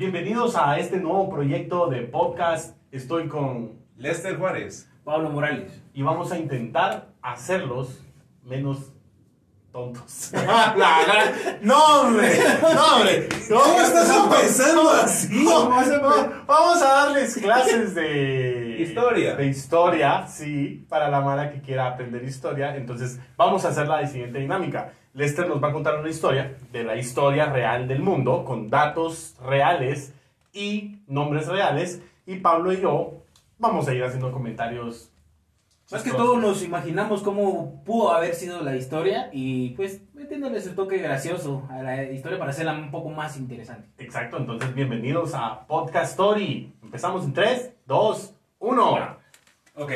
Bienvenidos a este nuevo proyecto de podcast. Estoy con Lester Juárez. Pablo Morales. y vamos a intentar hacerlos menos tontos. No, hombre, no, hombre. ¿Cómo estás empezando así? Vamos a, vamos a darles clases de Historia. De historia, sí, para la mala que quiera aprender historia. Entonces, vamos a hacer la siguiente dinámica. Lester nos va a contar una historia de la historia real del mundo con datos reales y nombres reales. Y Pablo y yo vamos a ir haciendo comentarios. Más que todo nos imaginamos cómo pudo haber sido la historia y pues metiéndole su toque gracioso a la historia para hacerla un poco más interesante. Exacto, entonces bienvenidos a Podcast Story. Empezamos en 3, 2, 1. Ok.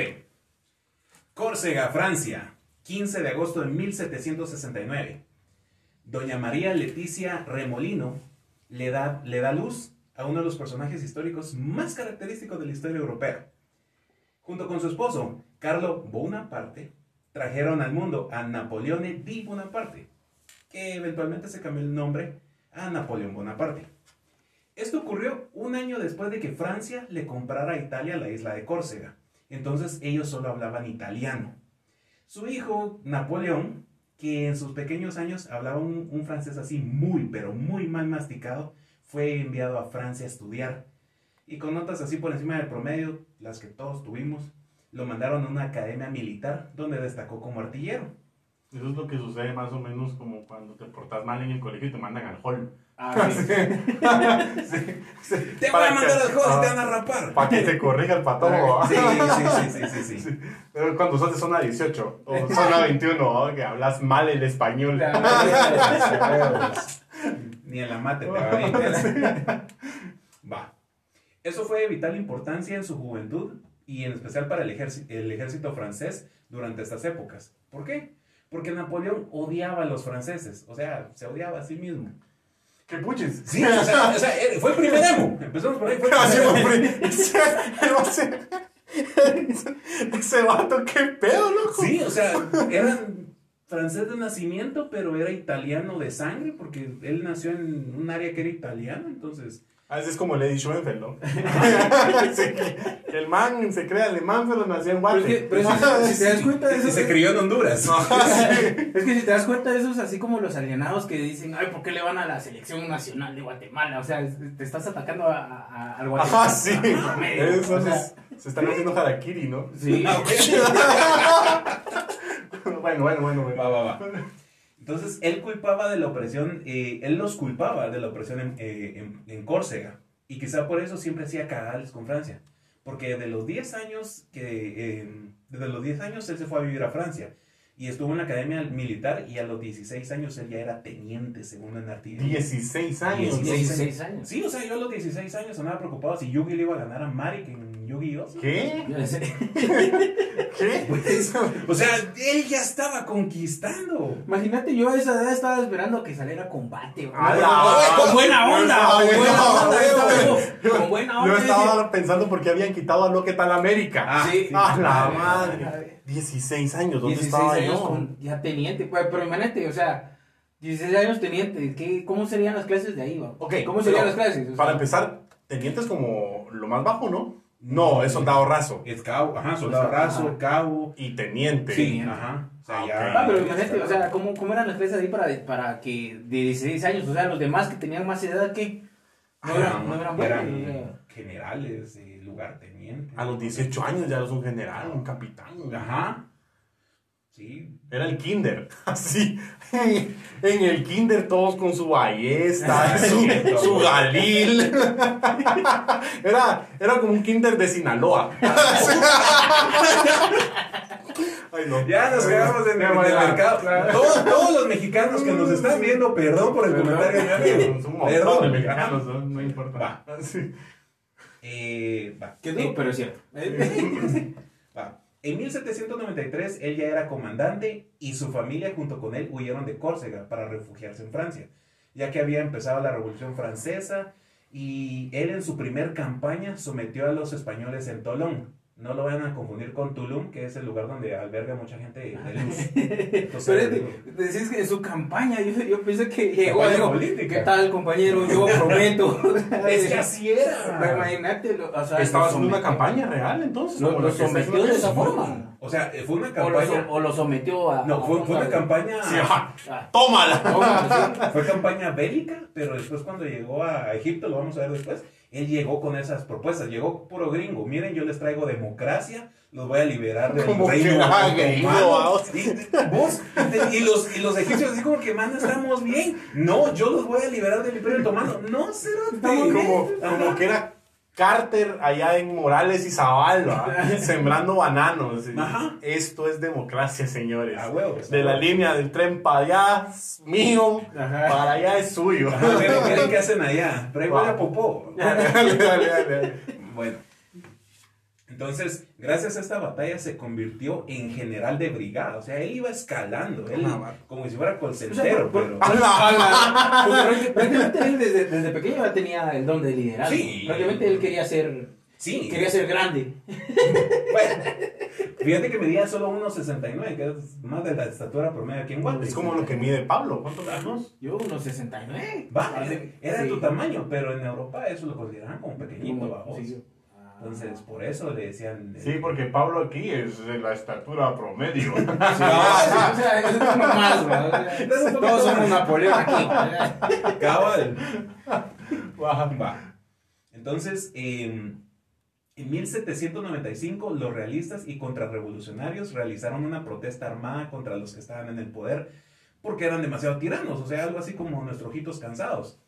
Córcega, Francia, 15 de agosto de 1769. Doña María Leticia Remolino le da, le da luz a uno de los personajes históricos más característicos de la historia europea. Junto con su esposo, Carlo Bonaparte, trajeron al mundo a Napoleone di Bonaparte, que eventualmente se cambió el nombre a Napoleón Bonaparte. Esto ocurrió un año después de que Francia le comprara a Italia la isla de Córcega. Entonces ellos solo hablaban italiano. Su hijo, Napoleón, que en sus pequeños años hablaba un, francés así muy, pero muy mal masticado, fue enviado a Francia a estudiar. Y con notas así por encima del promedio, las que todos tuvimos, lo mandaron a una academia militar donde destacó como artillero. Eso es lo que sucede más o menos como cuando te portas mal en el colegio y te mandan al hall. Ah, sí. Te voy Para a mandar que- al juego y te ah, van a rapar. Para que te corrija el patojo. Sí, sí, sí, sí, sí, sí. Pero Cuando sos de zona 18 o zona 21, ¿no? que hablas mal el español. Ni en la mate te va bien. Va. Eso fue de vital importancia en su juventud y en especial para el, ejército, el ejército francés durante estas épocas. ¿Por qué? Porque Napoleón odiaba a los franceses, o sea, se odiaba a sí mismo. ¿Qué puches? Sí, o sea, o sea, él- fue el primer emo. Empezamos por ahí. Fue el primer ese, vato, qué pedo, loco. Sí, o sea, eran francés de nacimiento, pero era italiano de sangre, porque él nació en un área que era italiana, entonces... A veces es como Lady Schoenfeld, ¿no? Sí, que el man se cree alemán, pero nació en Pero es que, Guate. pero es que si te das cuenta de Y eso, se crió en Honduras. es que si te das cuenta de eso es así como los alienados que dicen, ay, ¿por qué le van a la selección nacional de Guatemala? O sea, te estás atacando a, a- al Guatemala. Ajá, sí. Eso o sea, es- se están haciendo harakiri, ¿no? sí. Bueno, bueno, bueno. bueno. Va, va, va. Entonces, él culpaba de la opresión, eh, él los culpaba de la opresión en, eh, en- en Córcega. Y quizá por eso siempre hacía cagales con Francia. Porque de los 10 años que, eh, desde los 10 años él se fue a vivir a Francia. Y estuvo en la academia militar y a los 16 años él ya era teniente segundo en artillería. 16 años. 16 años. Sí, o sea, yo a los 16 años andaba preocupado si Yugi le iba a ganar a Marik en Yu-Gi-Oh! ¿Qué? ¿Qué? O sea, él ya estaba conquistando. Imagínate, yo a esa edad estaba esperando que saliera combate. güey. A la- Con buena onda, No, con buena no, onda. Con buena onda. Yo estaba pensando por qué habían quitado a lo que tal América. Ah, Sí. ¡A la Madre, madre! madre. 16 años, ¿dónde 16 estaba años yo? con ya teniente, pues, pero imagínate, o sea, 16 años teniente, ¿qué, ¿cómo serían las clases de ahí, va? Ok, ¿Cómo serían las clases? O sea, Para empezar, teniente es como lo más bajo, ¿no? No, es soldado raso. Es cabo, ajá, soldado Ajá. raso, cabo. Y teniente. Sí, ajá. O sea, Ah, ya. Ah, pero imagínate, o sea, ¿cómo, cómo eran las clases ahí para, para que de 16 años, o sea, los demás que tenían más edad que no eran, no eran generales, eh, lugartenientes. A los 18 años ya eres un general, un capitán. Ajá. Sí. Era el kinder, así. En el kinder todos con su ballesta, su, su galil. Era, era como un kinder de Sinaloa. Ay, no. Ya nos quedamos en, el mercado. claro. Todos, todos los mexicanos que nos están viendo, perdón por el comentario un montón de mexicanos, ¿no? No importa. Va. Sí. Eh, va. Qué duro, Eh, pero es cierto. En 1793 él ya era comandante y su familia junto con él huyeron de Córcega para refugiarse en Francia, ya que había empezado la Revolución Francesa y él en su primer campaña sometió a los españoles en Tolón, No lo vayan a confundir con Tulum, que es el lugar donde alberga mucha gente de luz. Entonces, Pero decís que en su campaña, yo, yo pensé que llegó política. ¿qué tal compañero? Yo prometo. es que así era. Pero imagínate, o sea, haciendo una campaña real, entonces. Lo, sometió de esa forma. O sea, fue una O lo, campaña. o lo sometió a. No, fue, fue una campaña. Sí, ajá. Ah, ¡Tómala! toma, Fue campaña bélica, pero después cuando llegó a Egipto, lo vamos a ver después, él llegó con esas propuestas, llegó puro gringo. Miren, yo les traigo democracia, los voy a liberar del Como reino otomano. Y, vos, y, los, y los egipcios así como que, man, estamos bien. No, yo los voy a liberar del imperio otomano. No, cerote. Como, como, como que era Carter allá en Morales y Zaval, ¿va? sembrando bananos. Ajá. Esto es democracia, señores. Huevos. De la línea del tren para allá es mío, Ajá. para allá es suyo. Miren, qué hacen allá. Pregúntale a Popó. Dale, dale, dale, dale. Bueno, entonces, gracias a esta batalla se convirtió en general de brigada. O sea, él iba escalando, él, Ah, como si fuera O sea, colcentero, por- pero... Prácti- prácticamente él desde, desde pequeño ya tenía el don de liderazgo. Sí. Prácticamente él quería ser, Sí, quería ser grande. bueno, fíjate que medía solo 1.69, que es más de la estatura promedio aquí en Guate. Es como lo que mide Pablo. ¿Cuántos años? Yo unos 69. Va, Hace- era de sí. tu tamaño, pero en Europa eso lo consideraban como pequeñito, babos. sí. Entonces, por eso le decían... eh, Sí, porque Pablo aquí es de la estatura promedio. Sí, o sea, es como más, ¿va? O sea, Es un poquito Todos somos. Napoleón aquí. Cabal. Va. Entonces, eh, en 1795, los realistas y contrarrevolucionarios realizaron una protesta armada contra los que estaban en el poder porque eran demasiado tiranos, o sea, algo así como nuestros ojitos cansados.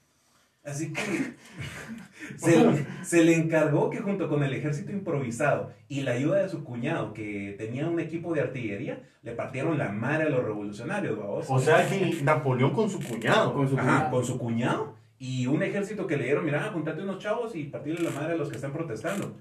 Así que se, se le encargó que junto con el ejército improvisado y la ayuda de su cuñado, que tenía un equipo de artillería, le partieron la madre a los revolucionarios, babos. O sea que Napoleón con su cuñado. Con su Ajá, cuñado. con su cuñado y un ejército que le dieron, mira, juntate unos chavos y partirle la madre a los que están protestando.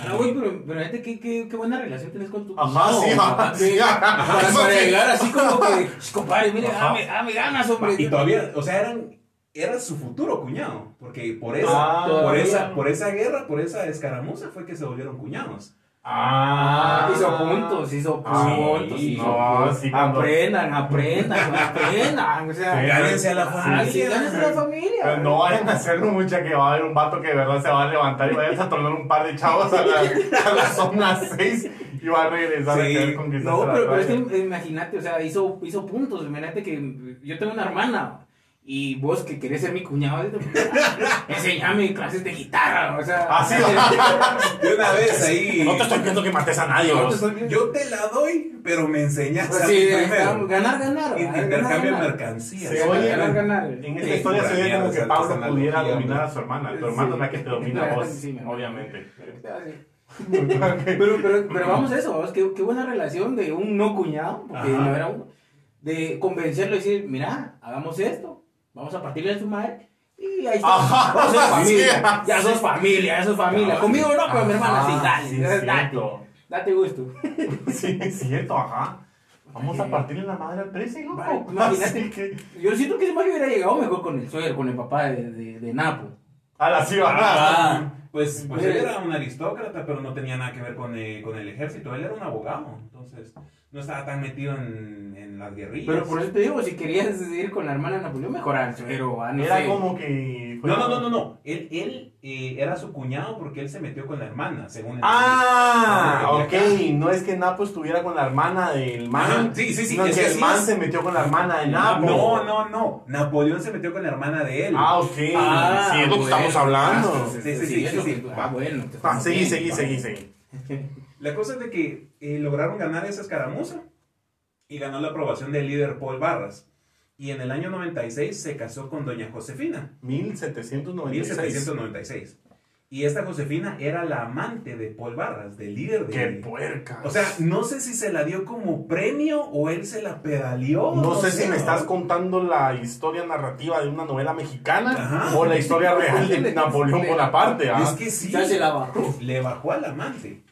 Ah, güey, pero, pero fíjate qué, qué, qué buena relación tienes con tu Ajá, sí, ajá, sí, ajá. Para, Eso para sí. llegar así como que, "Sh, compadre, mire, dame, dame ganas, hombre. y todavía, o sea, eran, era su futuro cuñado, porque por esa, Ah, por esa, por esa guerra, por esa escaramuza fue que se volvieron cuñados. Ah, hizo puntos, hizo Ah, puntos. sí, hizo no, puntos. sí, Aprendan, aprendan, aprendan. O sea, Sí, Gánense a la ah, familia. sí, gánense a la familia. Pero no vayan a hacerlo mucha que va a haber un vato que de verdad se va a levantar y vaya a tornar un par de chavos a la, a la zona 6 y va a regresar a Sí. querer conquistar No, la pero, pero es que imagínate, o sea, hizo, hizo puntos. Imagínate que yo tengo una hermana y vos que querés ser mi cuñado, enseñame clases de guitarra. O sea, Ah, sí, De una vez ahí. No te estoy pidiendo que mates a nadie, No te viendo. Yo te la doy, pero me enseñas Pues a sí, primero. ganar, ganar. Intercambio de mercancías. Sí, oye, ganar, ganar. En esta Sí, historia se ve como que Pablo pudiera dominar a su hermana. Tu hermana es la que te domina a vos, obviamente. Pero, pero, pero vamos a eso, qué, qué buena relación de un no cuñado, porque Ajá. no era uno, de convencerlo y decir, mira, hagamos esto, vamos a partirle a su madre, y ahí está, Ajá, vamos a ser familia, sí. ya sos familia, ya sos familia, conmigo no, pero mi hermana sí, Ah, dale, sí, date, cierto. date gusto. Sí, es cierto, ajá. Vamos a partirle la madre al 13, loco. Vale, imagínate. Así que... Yo siento que ese mayo hubiera llegado mejor con el suegro, con el papá de, de, de Napo. A la sí, ajá. Ah, pues, pues él Mire. era un aristócrata, pero no tenía nada que ver con el, con el ejército. Él era un abogado, entonces no estaba tan metido en, en las guerrillas. Pero por eso te digo, si querías ir con la hermana de Napoleón, mejor al ah, no Era sé. como que... fue No, no, no, no, no. Él, él eh, era su cuñado porque él se metió con la hermana, según él. Ah, Ah, ok. No es que Napo estuviera con la hermana del man. Ajá, sí, sí, sí, No, es que que el man es. se metió con la hermana de Napo. No, no, no. Napoleón se metió con la hermana de él. Ah, ok. Ah, sí, es lo que bueno. estamos hablando. Ah, Sí, sí, sí, es sí, lo sí. que- Ah, bueno. te Ah, estamos La cosa es de que eh, lograron ganar esa escaramuza y ganó la aprobación del líder Paul Barras. Y en el año 96 se casó con doña Josefina. 1796. 1796. Y esta Josefina era la amante de Paul Barras, del líder de... Qué puerca. O sea, no sé si se la dio como premio o él se la pedaleó. no, sé si me estás contando la historia narrativa de una novela mexicana Ajá. o la historia real de Napoleón Bonaparte. ¿ah? Es que sí. Ya se la bajó. Le bajó al amante.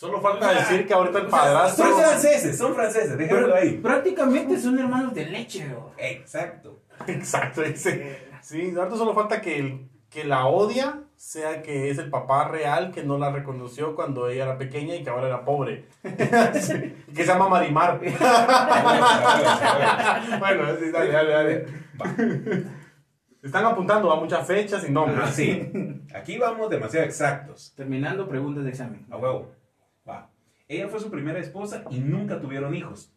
Solo falta O sea, decir que ahorita el padrastro. son franceses, son franceses, déjalo ahí. Prácticamente son hermanos de leche, bro. Exacto. Exacto, ese. Sí, ahorita solo falta que, el- que la odia sea que es el papá real que no la reconoció cuando ella era pequeña y que ahora era pobre. Sí, que se llama Marimar. bueno, sí, dale, dale, dale. Están apuntando a muchas fechas y nombres. Ah, sí. Aquí vamos demasiado exactos. Terminando preguntas de examen. A huevo. Ella fue su primera esposa y nunca tuvieron hijos.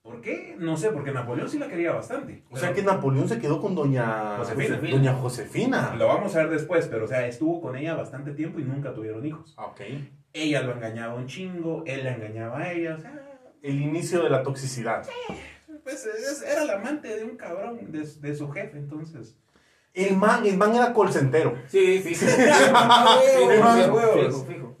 ¿Por qué? No sé, porque Napoleón sí la quería bastante. O sea que Napoleón se quedó con doña Josefina. Doña Josefina. Lo vamos a ver después, pero o sea, estuvo con ella bastante tiempo y nunca tuvieron hijos. Ah, Ok. Ella lo engañaba un chingo, él la engañaba a ella, o sea, El inicio de la toxicidad. pues es- era el amante de un cabrón, de, de su jefe, entonces. El man, el man era colcentero. Sí, sí, sí.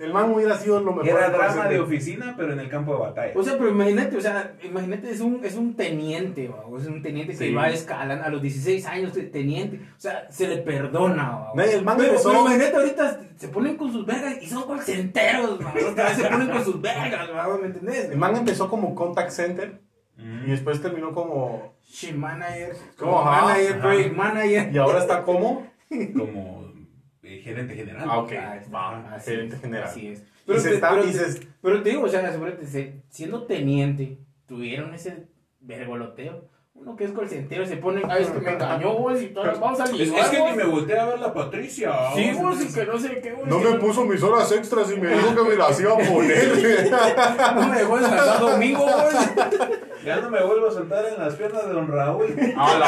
El man hubiera sido lo mejor. Era drama de oficina, pero en el campo de batalla. O sea, pero imagínate, o sea, imagínate, es un, es un teniente, ¿va? es un teniente que Sí. va escalando a los 16 años de teniente, o sea, se le perdona. No, el man pero, empezó- pero imagínate ahorita se ponen con sus vergas y son colcenteros. O se ponen con sus vergas. ¿me entendés? El man empezó como contact center y después terminó como. Shit manager, como Ajá, manager, project manager. Y ahora está como. Como eh, gerente general. Ah, ok. Ah, está. Va, Así gerente es, general. Así es. Y Pero, se te, está- pero, y te- pero te digo, o sea, asegúrate, se- siendo teniente, tuvieron ese vergoloteo. Uno que es colcentero se pone, ay, es que me engañó, vos, y todas vamos a Es, ligar, es que vos". ni me volteé a ver la Patricia. Sí, vos, y que no sé qué, vos, No que me puso mis horas extras y me dijo que me las iba a poner. no me dejó descansar domingo, vos. Ya no me vuelvo a soltar en las piernas de don Raúl. ¡A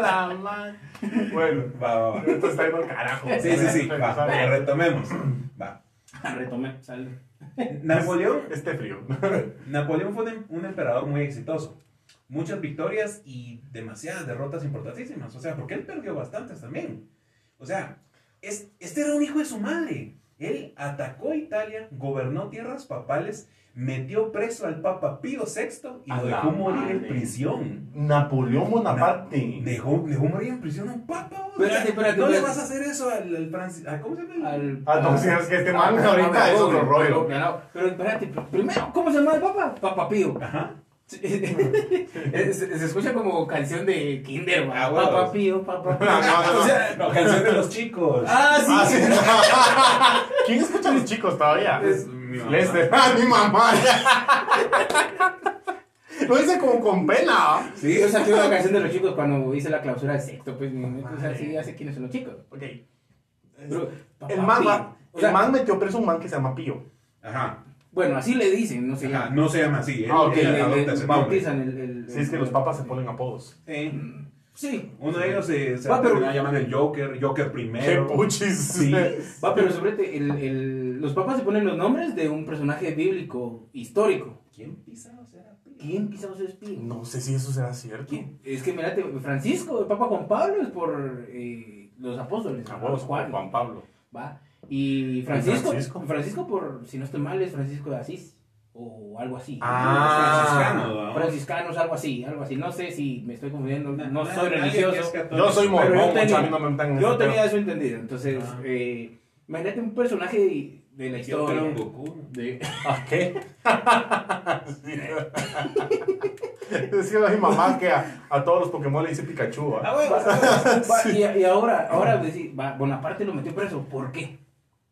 la man! Bueno, Va, va, va. esto está yendo al carajo. Sí, sí, sí. Va, retomemos. Va. Retomé, sale. Napoleón Este frío. Napoleón fue un, em- un emperador muy exitoso. Muchas victorias y demasiadas derrotas importantísimas. O sea, porque él perdió bastantes también. O sea, es, este era un hijo de su madre. Él atacó Italia, gobernó tierras papales, metió preso al Papa Pío VI y A lo dejó morir en madre. prisión. Napoleón Bonaparte. Dejó, dejó morir en prisión a un papa. Espérate, espérate, No le vas a hacer eso al, al Francis. ¿a ¿Cómo se llama? Al, Ah, no, si es que este man Ah, ahorita ah, es otro rollo. Pero espérate, pr- primero, ¿cómo se llama el papá? Papá Pío. Ajá. se, se escucha como canción de Kinder, Ah, huevos. Papá Pío, papá Pío. No, no, no, O sea, No, canción de los chicos. ah, sí. Ah, sí. ¿Quién escucha a los chicos todavía? Es mi mamá. Lester. ¡Ah, mi mamá! Lo hice como con pena. Sí, yo saqué una canción de los chicos cuando hice la clausura de sexto, pues, o sea, sí, ya sé quiénes son los chicos. Ok. Pero, papá El man, Pío, va- o sea, el man metió preso a un man que se llama Pío. Ajá. Bueno, así le dicen, no sé. Ajá, no se llama así. Ah, ok, le, le bautizan el, el- Si es que los papas se ponen apodos. Sí. Sí. Uno de ellos se, se Va, pero- termina llamando el Joker, Joker ¡Qué primero. puchis! Sí. Va, pero sobre el, el- los papas se ponen los nombres de un personaje bíblico histórico. ¿Quién pisa o será? ¿Quién pisados es Pío? No sé si eso será cierto. ¿Quién? Es que mirate, Francisco, el Papa Juan Pablo es por eh, los apóstoles. A huevos, Juan, Juan Pablo. ¿va? Y Francisco, Francisco? Francisco? por, si no estoy mal, es Francisco de Asís. O algo así. Ah. Franciscano, ¿no? Franciscanos, algo así, algo así. No sé si me estoy confundiendo, no, soy religioso. Yo soy yo mormón, Yo tenía eso entendido. Entonces, Ah. eh, imagínate un personaje de la Yo creo historia. en Goku. de- ¿A qué? Decía a mi mamá que a, a todos los Pokémon le dice Pikachu. Ah, bueno, Va, y, y ahora, ahora decir, va, Bonaparte lo metió preso. ¿Por qué?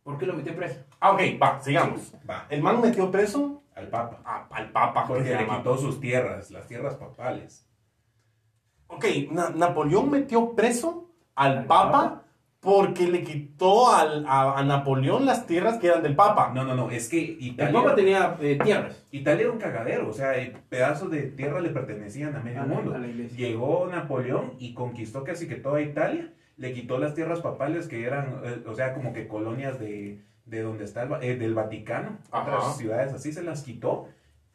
¿Por qué lo metió preso? Ah, ok, va, sigamos. Va, El man metió preso al Papa. a- al Papa. que Porque le llama. quitó sus tierras, las tierras papales. Ok, Na- Napoleón metió preso al Al Papa, Papa. porque le quitó al- a, a Napoleón las tierras que eran del Papa. No, no, no, es que El Italia, Papa tenía eh, tierras. Italia era un cagadero, o sea, eh, pedazos de tierra le pertenecían a medio A la- mundo. a la iglesia. Llegó Napoleón y conquistó casi que toda Italia, le quitó las tierras papales que eran, eh, o sea, como que colonias de, de donde está el, eh, del Vaticano, Ajá. otras ciudades así se las quitó,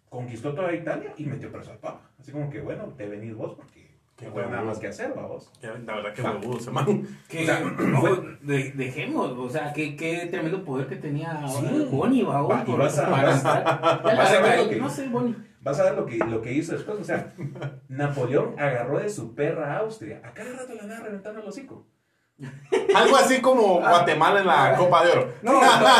conquistó toda Italia y metió preso al Papa. Así como que, bueno, te venís vos porque Qué no nada más que hacer, va vos. Que La verdad que huevudo ese man. Que, O sea, no, fue- de- dejemos, o sea, qué, qué tremendo poder que tenía Sí. Bonnie, va, Va, y vas a- para vas- estar- Ya la vas a que- No sé, Bonnie. Vas a ver lo que, lo que hizo después. O sea, Napoleón agarró de su perra a Austria. A cada rato le andaba reventando el hocico. Algo así como Guatemala en la Copa de Oro. No,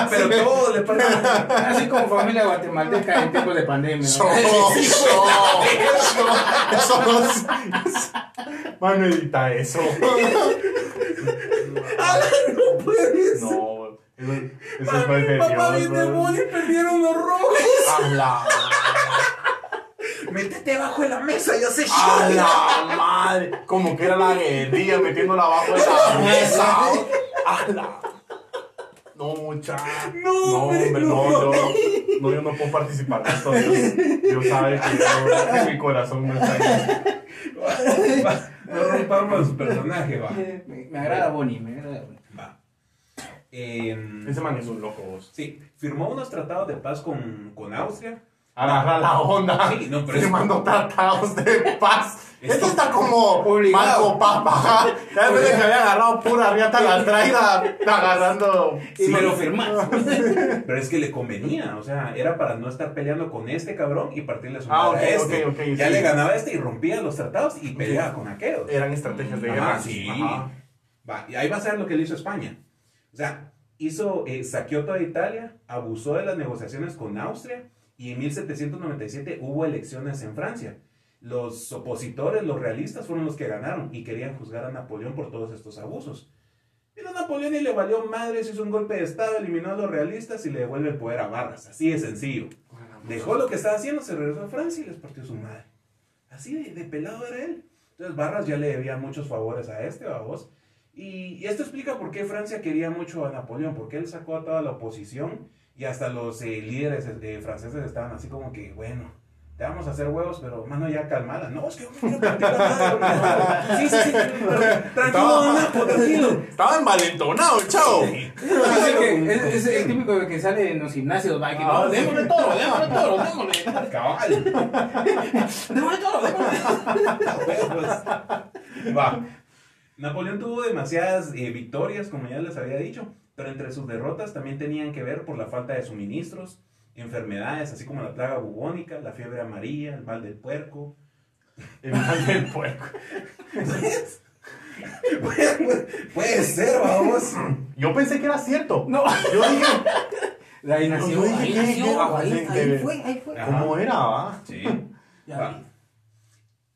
Pero todo le pasa. Así como familia guatemalteca en tiempos de pandemia. Eso, ¿no? eso, eso, eso no es- Mano, edita eso. no puedes. No, eso, eso Mami, de papá y perdieron los rojos. A la, Métete abajo de la mesa y hace a la madre. Como que era la guerrilla metiéndola abajo de la mesa. A la. No, muchacho. No, no, hombre, no. no, yo, no, yo no puedo participar de esto. Dios, Dios sabe que, yo- que mi corazón no está ahí. Va, No rompamos su personaje, va. Me, me agrada Bonnie, me agrada Bonnie. Va. Em, Ese man es un loco, vos. sí, firmó unos tratados de paz con, con Austria. Agarra la onda. Sí, no, pero mandó tratados de paz. Es Esto está como. Marco Papa. Cada vez que había agarrado pura riata la traida agarrando. Y Sí. me lo firmas. Pero es que le convenía, o sea, era para no estar peleando con este cabrón y partirle su Ah, madre a ok, este. ok, ok, ya sí. le ganaba a este y rompía los tratados y peleaba con aquellos. Eran estrategias de guerra. sí. Ajá. Va, y ahí va a ser lo que le hizo España. O sea, hizo, eh, saqueó toda Italia, abusó de las negociaciones con Austria y en 1797 hubo elecciones en Francia. Los opositores, los realistas, fueron los que ganaron y querían juzgar a Napoleón por todos estos abusos. Pero a Napoleón y le valió madre, se hizo un golpe de estado, eliminó a los realistas y le devuelve el poder a Barras. Así de sencillo. Dejó lo que estaba haciendo, se regresó a Francia y les partió su madre. Así de, de pelado era él. Entonces Barras ya le debía muchos favores a este o a vos. Y, y esto explica por qué Francia quería mucho a Napoleón, porque él sacó a toda la oposición y hasta los eh, líderes eh, franceses estaban así como que, bueno, te vamos a hacer huevos, pero mano ya calmada. No, es que yo me quiero partir la madre. no. Sí, sí, sí, tranquilo, Napo, tranquilo. Estaba envalentonado, chao. Es el, que- es- es el típico que sale en los gimnasios, va, que Ah, no, sí. démosle todo, démosle todo, démosle. Cabal. Démosle todo, démosle. Va. Napoleón tuvo demasiadas eh, victorias, como ya les había dicho, pero entre sus derrotas también tenían que ver por la falta de suministros, enfermedades, así como la plaga bubónica, la fiebre amarilla, el mal del puerco. El mal del puerco. puede, puede ser, vamos. Yo pensé que era cierto. No. Yo dije, De ahí Yo nació, dije ahí nació, fue, ahí fue. Ajá. ¿cómo era, va? Sí. Ya Va. vi.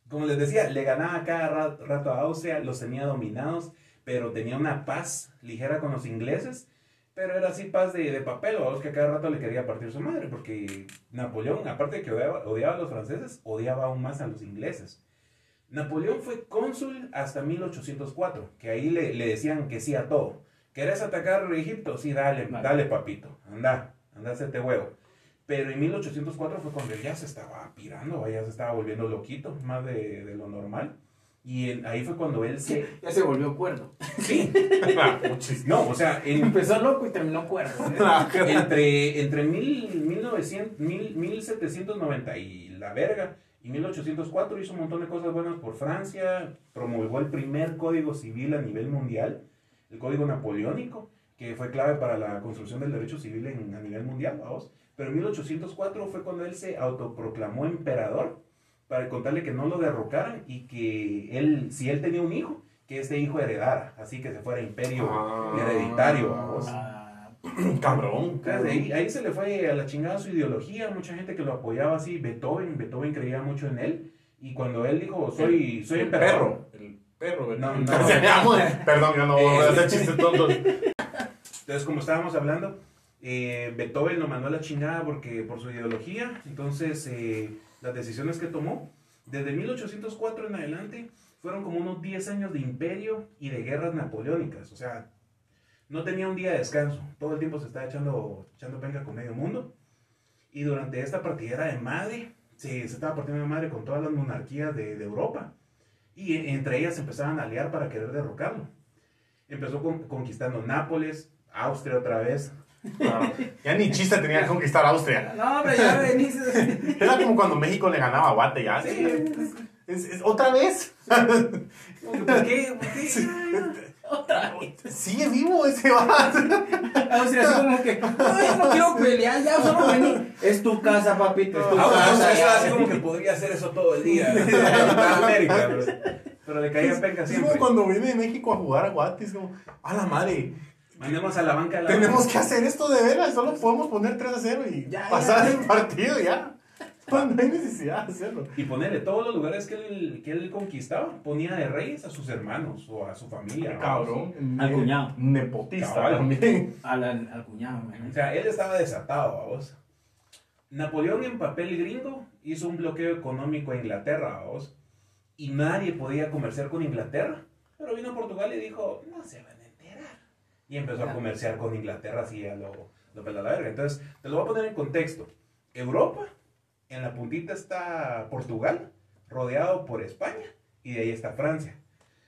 Como les decía, le ganaba cada ra- rato a Austria, los tenía dominados, pero tenía una paz ligera con los ingleses, pero era así paz de, de papel, o que a cada rato le quería partir su madre, porque Napoleón, aparte de que odiaba, odiaba a los franceses, odiaba aún más a los ingleses. Napoleón fue cónsul hasta 1804, que ahí le, le decían que sí a todo. ¿Querés atacar Egipto? Sí, dale, Vale. dale papito, anda, anda, hacete huevo. Pero en 1804 fue cuando él ya se estaba pirando, ya se estaba volviendo loquito, más de, de lo normal. Y ahí fue cuando él se... Ya se volvió cuerdo. Sí, Ah, no, o sea, en- Empezó loco y terminó cuerdo. ¿eh? Ah, entre, entre mil, 1900, mil- 1790 y la verga y 1804 hizo un montón de cosas buenas por Francia, promulgó el primer código civil a nivel mundial, el código napoleónico, que fue clave para la construcción del derecho civil en- a nivel mundial, vamos. Pero en 1804 fue cuando él se autoproclamó emperador para contarle que no lo derrocaran y que él, si él tenía un hijo, que este hijo heredara, así que se fuera imperio Ah. hereditario. Ah, Cabrón. Entonces, ahí, ahí se le fue a la chingada su ideología, mucha gente que lo apoyaba así, Beethoven, Beethoven creía mucho en él, y cuando él dijo, soy, soy el emperador, perro. El perro, ¿verdad? No, no. Perdón, yo no voy a hacer chistes tontos. entonces como estábamos hablando, eh, Beethoven lo mandó a la chingada porque, por su ideología, entonces eh, las decisiones que tomó, desde 1804 en adelante, fueron como unos 10 años de imperio y de guerras napoleónicas, o sea, no tenía un día de descanso, todo el tiempo se estaba echando, echando penca con medio mundo, y durante esta partidera de madre, se, se estaba partiendo de madre con todas las monarquías de, de Europa, y e- entre ellas empezaban a aliar para querer derrocarlo. Empezó con- conquistando Nápoles, Austria otra vez, Ya ni chiste tenía que conquistar Austria. No, hombre, ya venís. Era como cuando México le ganaba a Guate, ya. Sí. Es- es- ¿Otra vez? ¿Por qué? ¿Por qué? Otra vez. Sigue vivo ese vato. Austria, así como que, ay, no quiero pelear, ya solo vení. Es tu casa, papito, es tu Ah, casa. o sea, ya. así como que podría hacer eso todo el día. toda América, pero, pero le caía penca Es siempre. como cuando viene de México a jugar a Guate, es como, a la madre, Mandemos a la banca de la tenemos que hacer esto de veras, solo podemos poner 3 a 0 y Ya, pasar ya. el partido ya. No hay necesidad de hacerlo. Y ponerle todos los lugares que él, que él conquistaba, ponía de reyes a sus hermanos o a su familia. Cabrón. Al cuñado. Nepotista Cabal. también. Al, al, al cuñado, man. O sea, él estaba desatado, vos. Napoleón en papel gringo hizo un bloqueo económico a Inglaterra, vos. Y nadie podía comerciar con Inglaterra. Pero vino a Portugal y dijo, no se van. Y empezó a comerciar con Inglaterra así a lo, lo pela la verga. Entonces, te lo voy a poner en contexto. Europa, en la puntita está Portugal, rodeado por España, y de ahí está Francia.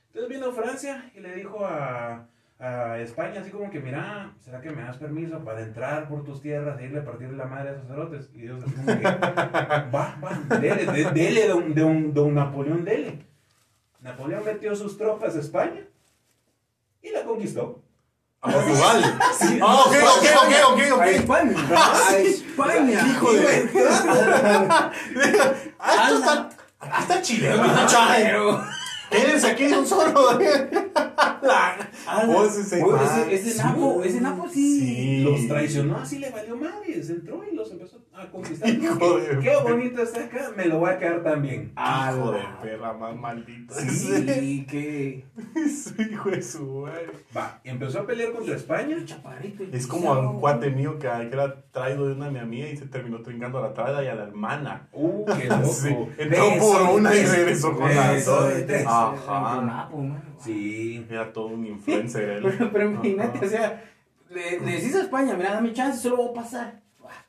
Entonces vino Francia y le dijo a, a España así como que, mira, ¿será que me das permiso para entrar por tus tierras e irle a partir la madre a esos cerotes? Y Dios así como que, va, va, dele, de- dele, don, don, don Napoleón, dele. Napoleón metió sus tropas a España y la conquistó. A Portugal. Ah, ok, ok, ok, ok, ok. A España. A España. Hijo de. Ah, está. Hasta Chile, Pero- Quédense aquí de un solo. Vos ese ese, ese Napo, ese Napo sí. Sí. Los traicionó, así le valió madres. Entró y los empezó a conquistar. Hijo de- Qué bonito está acá, me lo voy a quedar también. Hijo de Ah, perra más maldito. Sí, que. Su hijo de su madre. Va, empezó a pelear contra España. Chaparrito. Es como a un cuate mío que, que era traído de una mi amiga y se terminó trincando a la traida y a la hermana. Uh, qué loco. Sí, entró por una y regresó con beso, dos. Ajá. Sí. Era todo un influencer él. Pero, pero imagínate, o sea, le, le decís a España, mira, dame chance, solo voy a pasar.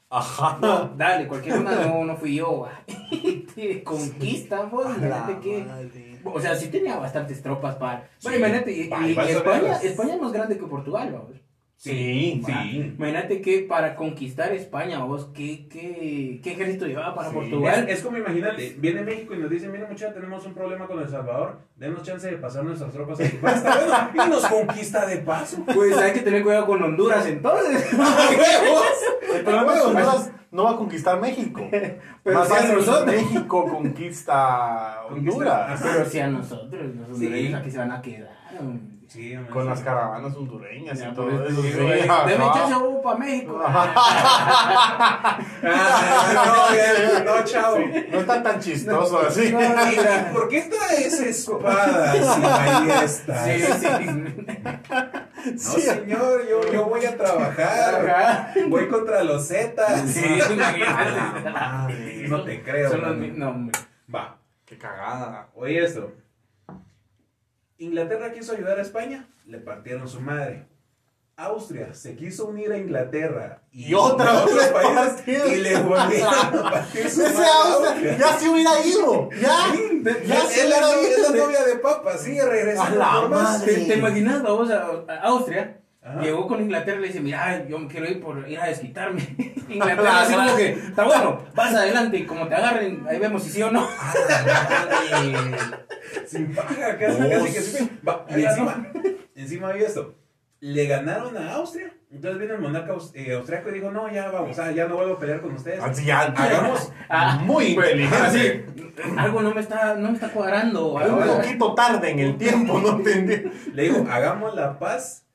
Ajá. No, dale, cualquier una no, no fui yo. Y te conquistan, pues, imagínate que. Madre. O sea, sí tenía bastantes tropas para. Sí. Bueno, imagínate, y, y- y España. España es más grande que Portugal, vamos. Sí, sí. Imagínate que para conquistar España, vos, ¿qué, qué, qué ejército llevaba para Sí. Portugal? Es, es como imagínate, viene México y nos dice, mira muchachos, tenemos un problema con El Salvador, denos chance de pasar nuestras tropas aquí. Basta, bueno, y nos conquista de paso. Pues hay que tener cuidado con Honduras entonces. El problema es que Honduras no va a conquistar México. Pero Más sí a nosotros. México conquista Honduras. Pero si a nosotros, los hondureños Sí. aquí se van a quedar. hombre. Sí, Con sí. las caravanas hondureñas Ya, y todo eso eso. sí, digo, eh. Deme chance, vamos para México. Ah, no, no, chao. No está tan chistoso así. No, mira. ¿Por qué traes espada si ahí está? Sí, sí. No, Sí. señor, yo, yo voy a trabajar. Voy contra los Zetas. Sí. No te creo. Son los no, hombre. Va, Qué cagada. oye esto. Inglaterra quiso ayudar a España, le partieron su madre. Austria se quiso unir a Inglaterra Y otra vez otros le países y le volvieron a partir su madre. Austria ya se hubiera ido. Ya. Sí, Ya es, se la, hubiera novia- es la ido. novia de papa, sigue regresando A la por más. madre. ¿Te, te imaginas, vamos a, a Austria? Ajá. Llegó con Inglaterra y le dice, mira, yo me quiero ir por ir a desquitarme. Inglaterra así como que, está bueno, vas adelante y como te agarren, ahí vemos si sí o no. Sin paga, casi, Oh, casi que sí. Va, y Ya encima, encima había esto. Le ganaron a Austria. Entonces viene el monarca eh, austriaco y dijo, no, ya vamos, ah, ya no vuelvo a pelear con ustedes. Así ya. Hagamos Ah, muy pues, inteligente. así, algo no me está, no me está cuadrando. Un poquito tarde en el tiempo, no entendí. Le digo, hagamos la paz.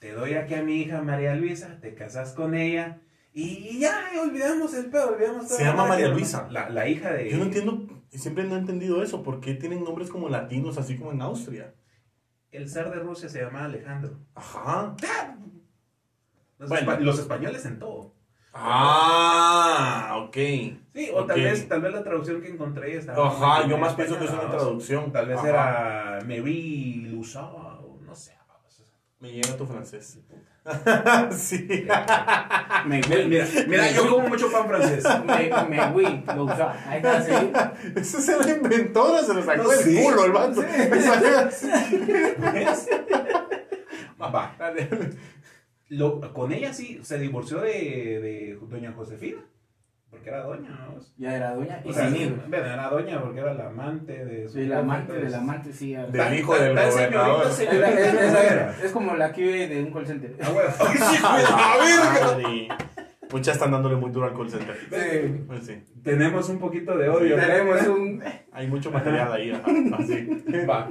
Te doy aquí a mi hija María Luisa, te casas con ella. Y ya, olvidamos el pedo, olvidamos todo. Se llama María Luisa. La, la hija de. Yo no entiendo, siempre no he entendido eso. ¿Por qué tienen nombres como latinos, así como en Austria? El zar de Rusia se llama Alejandro. Ajá. Los, Bueno. espa- los españoles en todo. Ah, ok. Sí, o tal vez, tal vez la traducción que encontré estaba. Ajá, yo más pienso que es una traducción. Tal vez Ajá. era Mary Lusa, o no sé. Me llega tu francés. sí. Me, Mira, mira, yo como mucho pan francés. me, me, güey, lo usaba. Ahí está, sí. Ese se lo inventó, se lo sacó No, del sí. culo el vato. Va. Lo- con ella sí se divorció de, de doña Josefina. Porque era doña, vamos. Ya era doña y O sea, sin hijos. bueno, era doña porque era la amante de su la amante, del amante, sí. Del hijo del gobernador. señorita, Es, es- señorita, es- no era. es como la que vive de un call center. Ah, bueno. Ay, sí. Muchas están dándole muy duro al call center. Sí. Pues sí. Tenemos un poquito de odio. Tenemos un. Hay mucho material ahí. Ajá. Así. Va.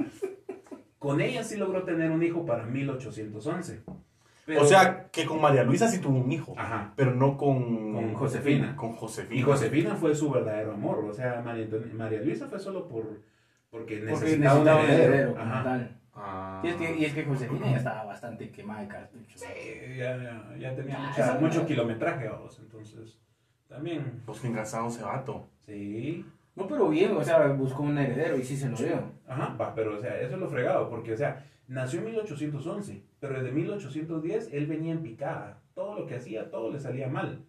Con ella sí logró tener un hijo para 1811. Pero- O sea, que con María Luisa sí tuvo un hijo, Ajá. pero no con... Con Josefina. Con Y Josefina. Josefina fue su verdadero amor. O sea, María, María Luisa fue solo por porque Porque necesitaba, necesitaba un heredero. como Ajá. tal. Ah. Y es, que, y es que Josefina ya estaba bastante quemada de cartucho. Sí, ya, ya, ya tenía Ah, mucha- mucho kilometraje. Entonces, también. Pues que engasado ese vato. Sí. No, pero bien, o sea, buscó un heredero y sí se lo dio. Ajá, va, pero o sea, eso es lo fregado, porque o sea, nació en 1811, pero desde 1810 él venía en picada. Todo lo que hacía, todo le salía mal.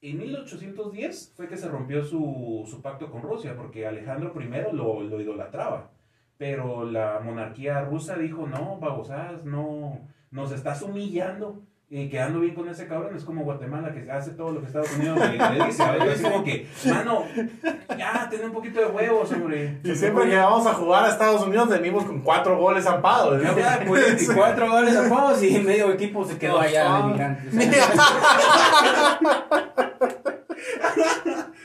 En 1810 fue que se rompió su, su pacto con Rusia, porque Alejandro I lo, lo idolatraba. Pero la monarquía rusa dijo, no, babosadas, no, nos estás humillando. Y quedando bien con ese cabrón es como Guatemala que hace todo lo que Estados Unidos le, dice. Es como que, mano, ya, ten un poquito de huevos, hombre. Y siempre que vamos a jugar a Estados Unidos venimos con cuatro goles zampados. Ya, ya, pues, 24 goles a pavos y medio equipo se quedó allá de migrantes.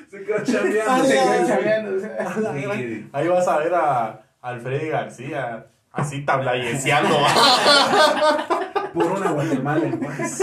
Se quedó chambeando. Se quedó chameando. Ahí vas a ver a Alfredo García así tablayeceando. Por una Guatemala en paz.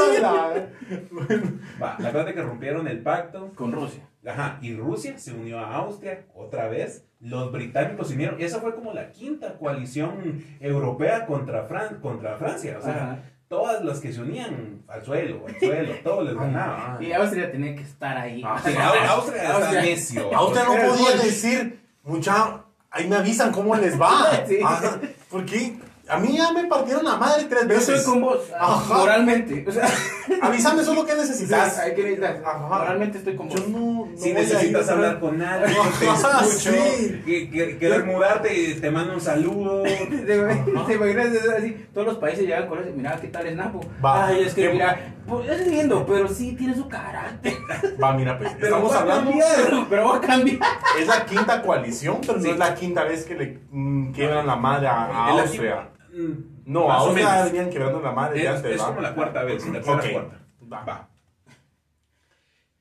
Va, la verdad es que rompieron el pacto. Con Rusia. Ajá, y Rusia se unió a Austria otra vez. Los británicos se unieron. Esa fue como la quinta coalición europea contra, Fran contra Francia. O sea, Ajá. todas las que se unían al suelo, al suelo, todo les ganaba. Y Austria tenía que estar ahí. Ah, Sí, Austria está Austria. necio. A usted no el podía decir, mucha, ahí me avisan cómo les va. Sí. Ajá, Porque a mí ya me partieron la madre tres Yo veces. estoy con vos, Ajá. moralmente. O sea, Avísame solo que necesitas. hay que necesitar. Ajá. Moralmente estoy con vos. Yo no, no Si necesitas a- hablar con alguien, te escucho. sí. que, que- querer mudarte y te mando un saludo. ¿Te imaginas así? Todos los países llegan con eso. Mira, ¿qué tal es Napo? Va. Ay, es que Qué- mira, pues es lindo, pero sí tiene su carácter. Va, mira, pues, Pero estamos va a hablando. Pero, pero va a cambiar. Es la quinta coalición, pero Sí. no es la quinta vez que le mm, quiebran la madre a, la Austria. mm, No, a Austria venían quebrando la madre Es, antes, es ¿va? como la cuarta vez, tercera Ok. cuarta. Va. Va.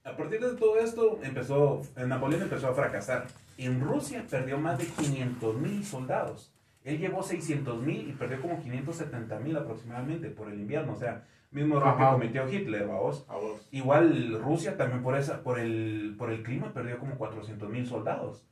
A partir de todo esto, empezó, Napoleón empezó a fracasar. En Rusia perdió más de 500 mil soldados. Él llevó 600 mil y perdió como 570 mil aproximadamente por el invierno. O sea, mismo error que cometió Hitler, vamos. Igual Rusia también por, esa, por, el, por el clima perdió como 400 mil soldados.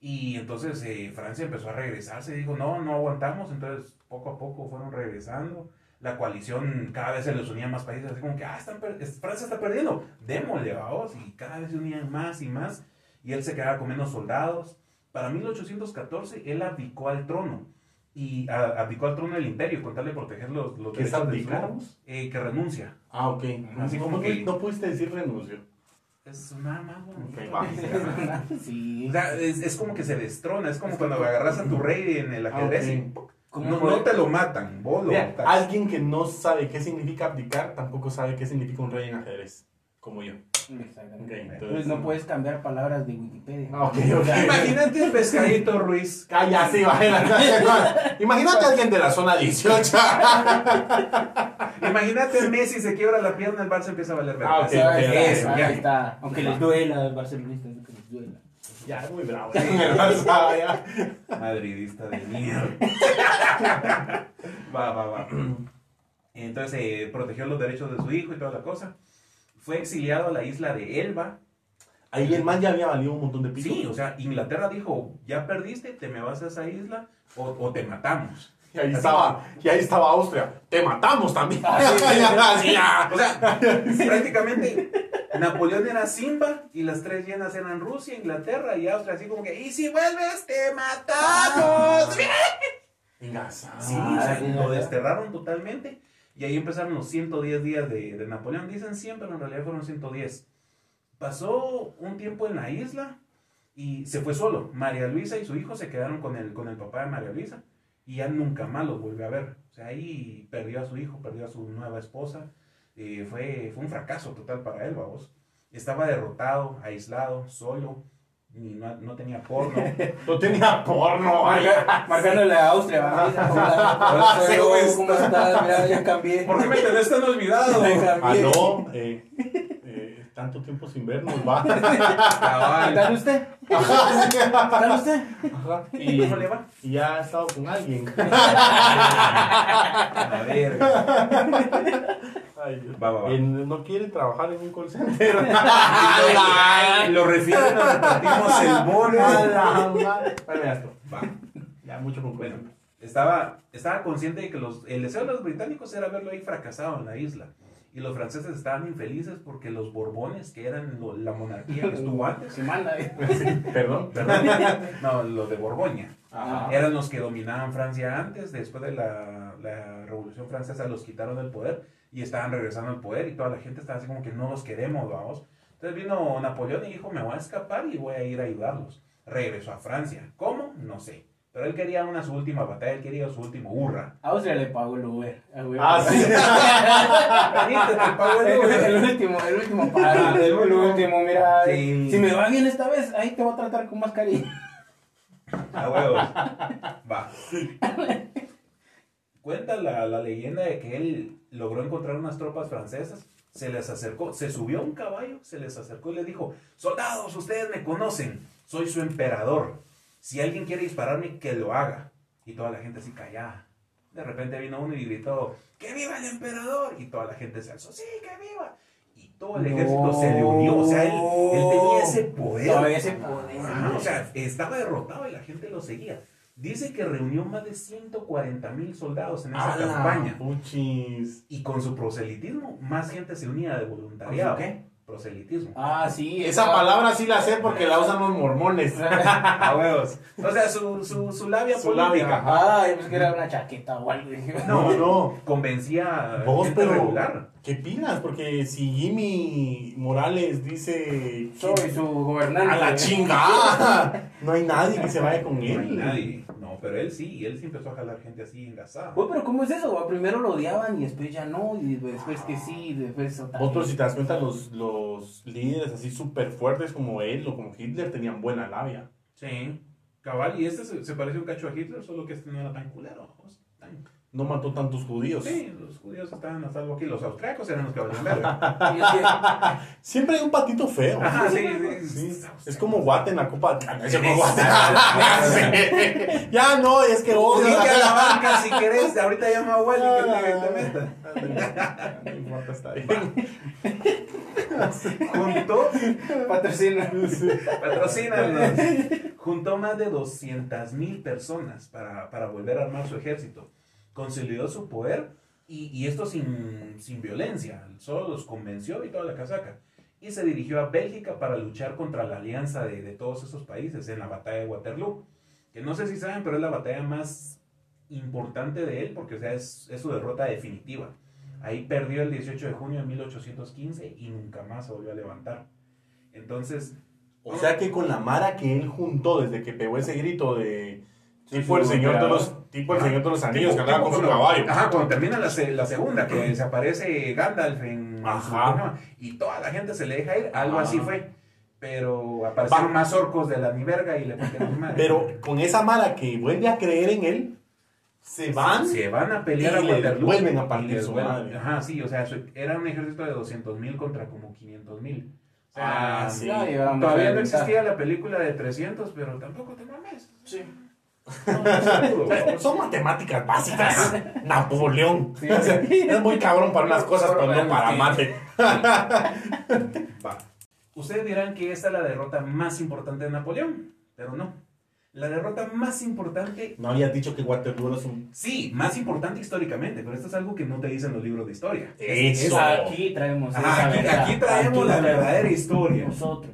Y entonces eh, Francia empezó a regresarse dijo, no, no aguantamos. Entonces poco a poco fueron regresando. La coalición cada vez se les unían más países, así como que, ah, están Francia está perdiendo, démosle, vamos. Y cada vez se unían más y más. Y él se quedaba con menos soldados. Para 1814 él abdicó al trono. Y a- abdicó al trono del imperio con tal de proteger los, los ¿Qué es derechos abdicarnos? eh, que renuncia. Ah, ok. Así no, como no, que- no pudiste decir renuncio. Es va. Sí. O sea, es, es como que se destrona, es como cuando agarras a tu rey en el ajedrez Ah, y. ¿Cómo no, puede- no te lo matan, vos lo Mira, matas. alguien que no sabe qué significa abdicar, tampoco sabe qué significa un rey en ajedrez. Como yo. Exactamente. Entonces no puedes cambiar palabras de Wikipedia. Ah. Imagínate un pescadito Ruiz. Calla, sí, va. Imagínate a alguien de la zona 18. Imagínate a Messi se quiebra la pierna, el Barça empieza a valer verga. Ah, ok, ok, eso, eso, ahí ya. está. Aunque les duela a los barcelonistas, aunque les duela. ya, es muy bravo. El Barça, ya. Madridista de mierda. va, va, va. Entonces eh, protegió los derechos de su hijo y toda la cosa. Fue exiliado a la isla de Elba. Ahí el man ya había valido un montón de pisos. Sí, o sea, Inglaterra dijo, ya perdiste, te me vas a esa isla o, o te matamos. Y ahí estaba, y ahí estaba Austria. Te matamos también. Ah, sí, sí, Ya, sí, ya. O sea, prácticamente Napoleón era Simba y las tres llenas eran Rusia, Inglaterra y Austria, así como que, y si vuelves, te matamos. Venga, sa- Sí, o sea, Ah, lo desterraron totalmente. Y ahí empezaron los 110 días de, Napoleón. Dicen 100, pero en realidad fueron 110. Pasó un tiempo en la isla y se fue solo. María Luisa y su hijo se quedaron con el, con el papá de María Luisa y ya nunca más los volvió a ver. O sea, ahí perdió a su hijo, perdió a su nueva esposa. Eh, fue, fue un fracaso total para él, vamos. Estaba derrotado, aislado, solo. Y no, no tenía porno. No tenía porno. Marca- Marcándole a Austria, pues. ¿cómo estás? Mira, ya cambié. ¿Por qué me tenés tan olvidado? Aló, eh, eh, Tanto tiempo sin vernos, va. ¿Qué Cabal. tal usted? ¿Qué tal usted? Ajá. ¿Y cómo le va? Y ya ha estado con alguien. A ver. Ay, Dios. Va, va, va. No quiere trabajar en un call center. Lo refieren, nos repartimos el bono. A la madre. Bueno, ya está. Va. Ya mucho con Bueno, estaba, estaba consciente de que los, el deseo de los británicos era verlo ahí fracasado en la isla. Y los franceses estaban infelices porque los borbones, que eran lo- la monarquía que estuvo antes, Se manda. eh. Perdón. perdón, no, los de Borgoña, Ajá. eran los que dominaban Francia antes, después de la, la Revolución Francesa los quitaron del poder y estaban regresando al poder y toda la gente estaba así como que no los queremos, vamos. Entonces vino Napoleón y dijo, me voy a escapar y voy a ir a ayudarlos. Regresó a Francia. ¿Cómo? No sé. Pero él quería una su última batalla, él quería su último hurra. Austria le pagó el Uber. Ah, sí. Te el El, Uber. el último, el último paga. El El, último. último, mira. Sí. Si me va bien esta vez, ahí te voy a tratar con más cariño. A huevos. Va. Cuenta la, la leyenda de que él logró encontrar unas tropas francesas, se les acercó, se subió a un caballo, se les acercó y le dijo, soldados, ustedes me conocen, soy su emperador. Si alguien quiere dispararme, que lo haga. Y toda la gente así callada. De repente vino uno y gritó, ¡que viva el emperador! Y toda la gente se alzó, ¡sí, que viva! Y todo el ejército se le unió, o sea, él, él tenía ese poder. Todavía ese poder. O sea, estaba derrotado y la gente lo seguía. Dice que reunió más de 140 mil soldados en esa A la campaña. puchis. Y con su proselitismo, más gente se unía de voluntariado. ¿Con su qué? Proselitismo. Ah, sí. Esa palabra sí la sé porque la usan los mormones. A huevos. O sea, su, su, su labia Su política labia, Ah, yo pensé que era una chaqueta o algo. No, no. convencía a Vos, gente pero. regular. ¿Qué pilas? Porque si Jimmy Morales dice. Soy su gobernante. ¡A la chingada! No hay nadie que se vaya con No hay él. nadie. No, pero él sí, y él sí empezó a jalar gente así engasada. Güey, pero ¿cómo es eso? güey? Primero lo odiaban y después ya no, y después que sí, y después otra Vos, pero vez. si te das cuenta, los, los líderes así súper fuertes como él o como Hitler tenían buena labia. Sí, cabal. Y este se, se parece un cacho a Hitler, solo que este no era tan culero. tan- No mató tantos judíos. Sí, los judíos estaban a salvo aquí. Los austriacos eran los que valían verga. Siempre hay un patito feo. Ajá, sí, sí. Sí, es como Guate en la Copa. No, es como Guate. Exacto. ya no, es que vos. Unite a la banca si querés. Ahorita llama a Wally que te, te meta. Importa, está bien. Juntó, patrocina. patrocínanos. Juntó más de 200 mil personas para, para volver a armar su ejército. Consolidó su poder y, y esto sin, sin violencia. Solo los convenció y toda la casaca. Y se dirigió a Bélgica para luchar contra la alianza de, de todos esos países en la batalla de Waterloo. Que no sé si saben, pero es la batalla más importante de él porque o sea, es, es su derrota definitiva. Ahí perdió el 18 de junio de 1815 y nunca más se volvió a levantar. Entonces, O sea que con la mara que él juntó desde que pegó ese grito de. Sí, Tipo el su señor de los, tipo el señor de los anillos Tipo- que andaba con su caballo. Ajá, cuando termina la, se- la segunda, que se aparece Gandalf en, su Ajá. programa, y toda la gente se le deja ir, algo Ajá. así fue. Pero aparecieron Va. más orcos de la ni verga y le metieron su madre. Pero con esa mara que vuelve a creer en él, se van. Se van a pelear y a le Waterloo. vuelven a partir su vuelven- madre. Ajá, sí, o sea, su- era un ejército de 200 mil contra como 500 mil. Ah, sí. Ya llevamos Todavía no existía la película de 300, pero tampoco te mames. Sí. Son matemáticas básicas. Napoleón. Sí. O sea, es muy cabrón para unas cosas, pero no para mate. Va. Ustedes dirán que esta es la derrota más importante de Napoleón, pero no. La derrota más importante, No habías dicho que Waterloo es un. sí, más importante históricamente, pero esto es algo que no te dicen los libros de historia. Eso. Aquí traemos Ajá, aquí, traemos Aquí la verdadera historia. Nosotros.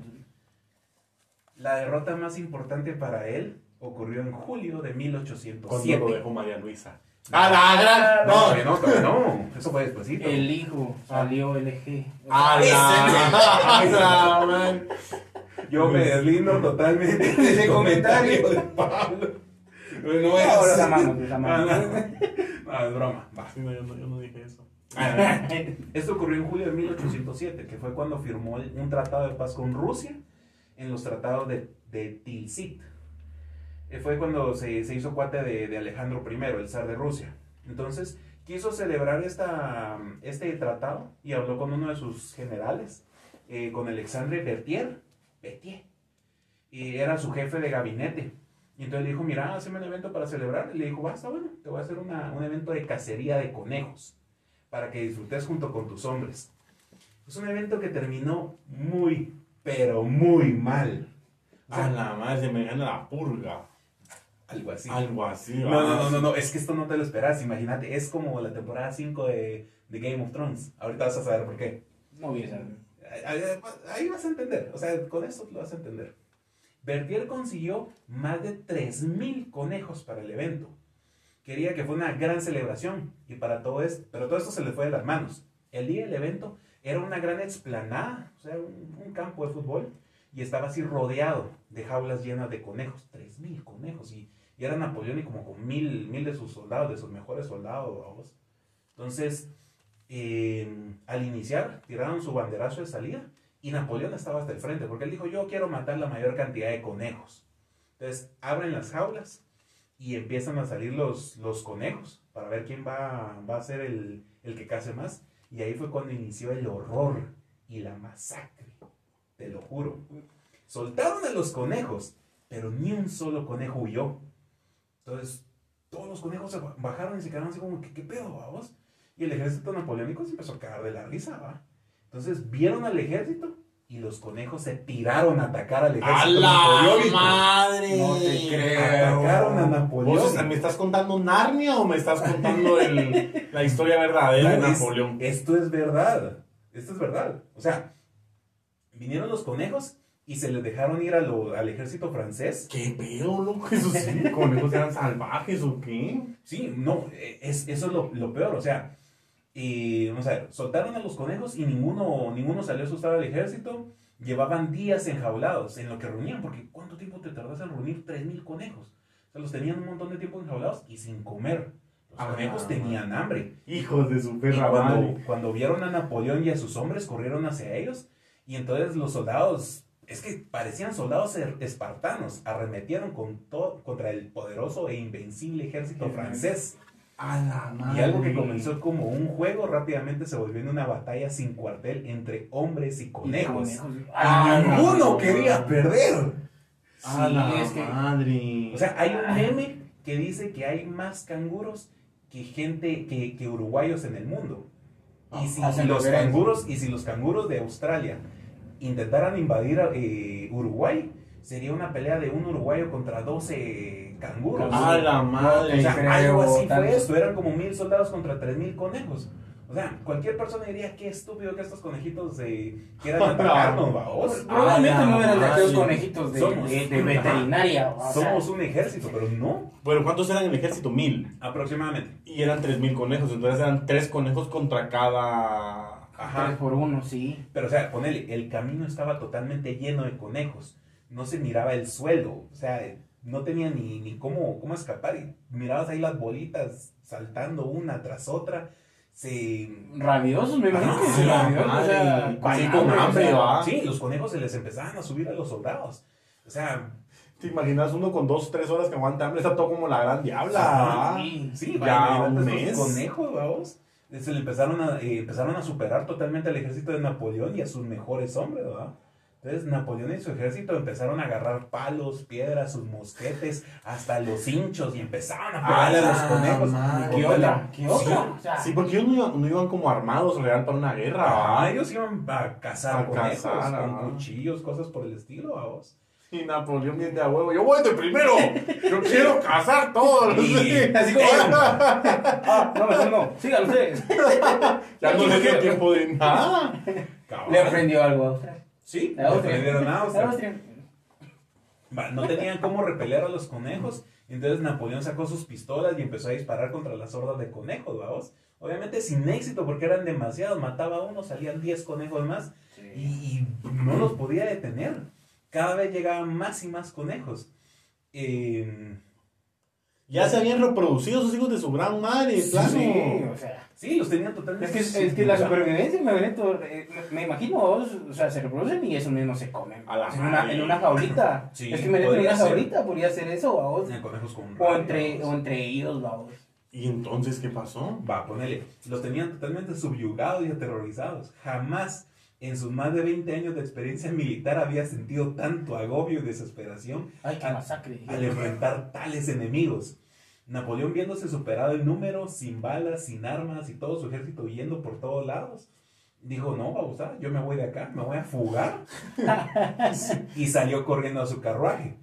La derrota más importante para él ocurrió en julio de Cuando 1807. lo dejó María Luisa. ¡Ah, la gran! No, No. todavía no, no. Eso fue despuésito. El hijo salió LG. ¡A la! ¡A la, man! Yo me deslindo totalmente de ese comentario de Pablo. No es Ahora la mano, la No, mano. no. No, es broma. Va. Sí, no, yo, no, yo no dije eso. Esto ocurrió en julio de 1807, que fue cuando firmó un tratado de paz con Rusia en los tratados de, de Tilsit. Eh, Fue cuando se, se hizo cuate de, Alejandro I, el zar de Rusia. Entonces, quiso celebrar esta, este tratado y habló con uno de sus generales eh, con Alexandre Bertier, Bertier, y era su jefe de gabinete. Y entonces le dijo, mira, hazme un evento para celebrar. Y le dijo, basta, bueno, te voy a hacer una- un evento de cacería de conejos para que disfrutes junto con tus hombres. Es un evento que terminó muy, pero muy mal. A la madre, se me gana la purga. Algo así. Algo así. No, ¿va? no, no, no, no, es que esto no te lo esperas, imagínate, es como la temporada 5 de, de Game of Thrones. Ahorita vas a saber por qué. No voy a saber. Ahí ahí vas a entender, o sea, con esto lo vas a entender. Bertier consiguió más de 3.000 conejos para el evento. Quería que fuera una gran celebración, y para todo esto, pero todo esto se le fue de las manos. El día del evento era una gran explanada, o sea, un, un campo de fútbol, y estaba así rodeado de jaulas llenas de conejos, 3.000 conejos, y, y era Napoleón y como con mil, mil de sus soldados, de sus mejores soldados. Entonces, eh, al iniciar, tiraron su banderazo de salida y Napoleón estaba hasta el frente, porque él dijo, yo quiero matar la mayor cantidad de conejos. Entonces, abren las jaulas y empiezan a salir los, los conejos para ver quién va, va a ser el, el que case más. Y ahí fue cuando inició el horror y la masacre, te lo juro. Soltaron a los conejos, pero ni un solo conejo huyó. Entonces, todos los conejos se ba- bajaron y se quedaron así como, ¿qué, qué pedo, vamos? Y el ejército napoleónico se empezó a cagar de la risa, ¿va? Entonces vieron al ejército y los conejos se tiraron a atacar al ¡A ejército la napoleónico. madre! No te creo. Atacaron a Napoleón. ¿Vos me estás contando Narnia o me estás contando el- la historia verdadera de Napoleón? esto es verdad. Esto es verdad. O sea, vinieron los conejos y se les dejaron ir a lo- al ejército francés. ¿Qué pedo, loco? ¿Esos conejos eran salvajes o qué? Sí, no, eh, es, eso es lo, lo peor. O sea, y, vamos a ver, soltaron a los conejos y ninguno, ninguno salió a asustar al ejército. Llevaban días enjaulados en lo que reunían, porque ¿cuánto tiempo te tardas en reunir 3.000 conejos? O sea, los tenían un montón de tiempo enjaulados y sin comer. Los Ah, conejos tenían hambre. Hijos de su Y perra cuando, madre. cuando vieron a Napoleón y a sus hombres, corrieron hacia ellos. Y entonces los soldados, es que parecían soldados er- espartanos, arremetieron con contra el poderoso e invencible ejército francés. A la madre. Y algo que comenzó como un juego rápidamente se volvió en una batalla sin cuartel entre hombres y conejos. Ah, Y ninguno no, quería perder. A Sí, la es que- madre. O sea, hay un meme que dice que hay más canguros que gente, que, que uruguayos en el mundo. Y si los canguros, y si los canguros de Australia intentaran invadir eh, Uruguay, sería una pelea de un uruguayo contra 12 canguros. a la madre. O sea, creo algo así fue esto, eran como mil soldados contra tres mil conejos. O sea, cualquier persona diría, qué estúpido que estos conejitos eh, quieran atacarnos, vaos. Probablemente A la no eran de aquellos conejitos de, Somos- de- de veterinaria. o sea, Somos un ejército, pero no. Bueno, ¿cuántos eran en el ejército? Mil. Aproximadamente. Y eran tres mil conejos. Entonces eran tres conejos contra cada. Tres Ajá. por uno, sí. Pero, o sea, ponele, el camino estaba totalmente lleno de conejos. No se miraba el suelo. O sea, no tenía ni, ni cómo, cómo escapar. Y mirabas ahí las bolitas saltando una tras otra. Se... Rabiosos, me imagino Ah, sí, rabiosos. O sea, madre. con Sí, hambre, con o hambre, sea, va. Sí, los conejos se les empezaban a subir a los soldados. O sea, ¿Te imaginas uno con dos, tres horas que aguanta hambre? Está todo como la gran diabla. Sí. sí, Ya un mes. conejos, vamos. Se le empezaron a, eh, empezaron a superar totalmente al ejército de Napoleón y a sus mejores hombres, ¿verdad? Entonces Napoleón y su ejército empezaron a agarrar palos, piedras, sus mosquetes, hasta los hinchos y empezaron a pegarle a los Ah, conejos. madre. ¿Qué otra? ¿Qué otra? O sea, Sí, porque ellos no iban, no iban como armados real para una guerra. Ah, ellos iban a cazar A conejos cazar, con ah. cuchillos, cosas por el estilo, vamos. Y Napoleón viene a huevo. Yo voy de primero. Yo quiero cazar todos. Y- así como. Ah, no, no. Síganlo ustedes. ya no le dio tiempo de nada. Le aprendió algo a Austria. Sí, A le aprendieron a Austria. No tenían cómo repeler a los conejos. Entonces Napoleón sacó sus pistolas y empezó a disparar contra las hordas de conejos, vamos. Obviamente sin éxito porque eran demasiados. Mataba a uno, salían 10 conejos más y, y no los podía detener. Cada vez llegaban más y más conejos. Eh, Ya se habían reproducido sus hijos de su gran madre, plano. Sí, o sea. sí, los tenían totalmente. Es que, es que la supervivencia, me, eh, me imagino, o sea, se reproducen y eso mismo se comen. A la en, una, en una jaulita. Sí, es que me en una ser. jaulita podría ser eso, vamos. Tenían conejos con O entre, o entre ellos, vamos. ¿Y entonces qué pasó? Va, ponele. Los tenían totalmente subyugados y aterrorizados. Jamás en sus más de 20 años de experiencia militar había sentido tanto agobio y desesperación Ay, al- enfrentar tales enemigos. Napoleón viéndose superado en número, sin balas, sin armas y todo su ejército huyendo por todos lados, dijo, no, babosa, yo me voy de acá, me voy a fugar. y salió corriendo a su carruaje.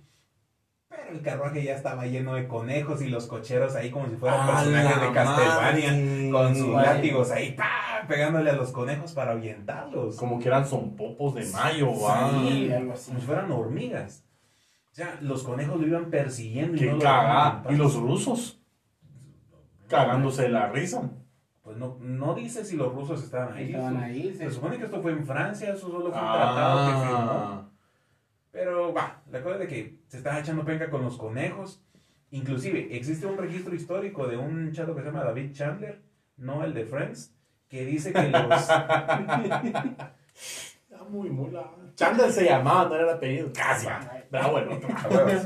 Pero el carruaje ya estaba lleno de conejos y los cocheros ahí como si fueran ¡A personajes de Castlevania, madre! con sus látigos ahí, ¡pa! Pegándole a los conejos para ahuyentarlos. Como que eran son popos de mayo, Sí. Sí, algo así. como si fueran hormigas. O sea, los conejos lo iban persiguiendo. y Qué no cagada. en paz. Y los rusos, cagándose de la risa. Pues no, no dice si los rusos estaban ahí. Estaban Se- ahí. Se sí. supone que esto fue en Francia, eso solo fue un tratado que firmó. Ah. Pero va, la cosa es de que se estaba echando penca con los conejos. Inclusive, existe un registro histórico de un chato que se llama David Chandler, no el de Friends, que dice que los... Está muy mula. Chandler se llamaba, no era el apellido. Casi. Pero bueno. A huevos.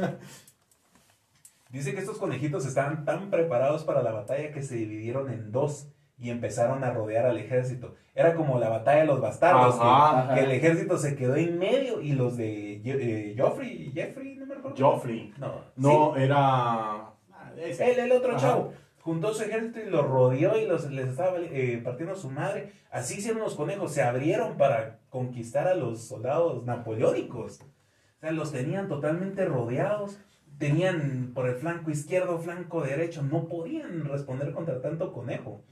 Dice que estos conejitos estaban tan preparados para la batalla que se dividieron en dos y empezaron a rodear al ejército. Era como la batalla de los bastardos, que- Ajá. que, el ejército se quedó en medio y los de eh, Joffrey, Jeffrey, no me acuerdo. Joffrey. No, No, era. ah, sí, ese. él, el otro Ajá. chavo. Juntó su ejército y los rodeó y los, les estaba eh, partiendo su madre. Así hicieron los conejos, se abrieron para conquistar a los soldados napoleónicos. O sea, los tenían totalmente rodeados. Tenían por el flanco izquierdo, flanco derecho. No podían responder contra tanto conejo.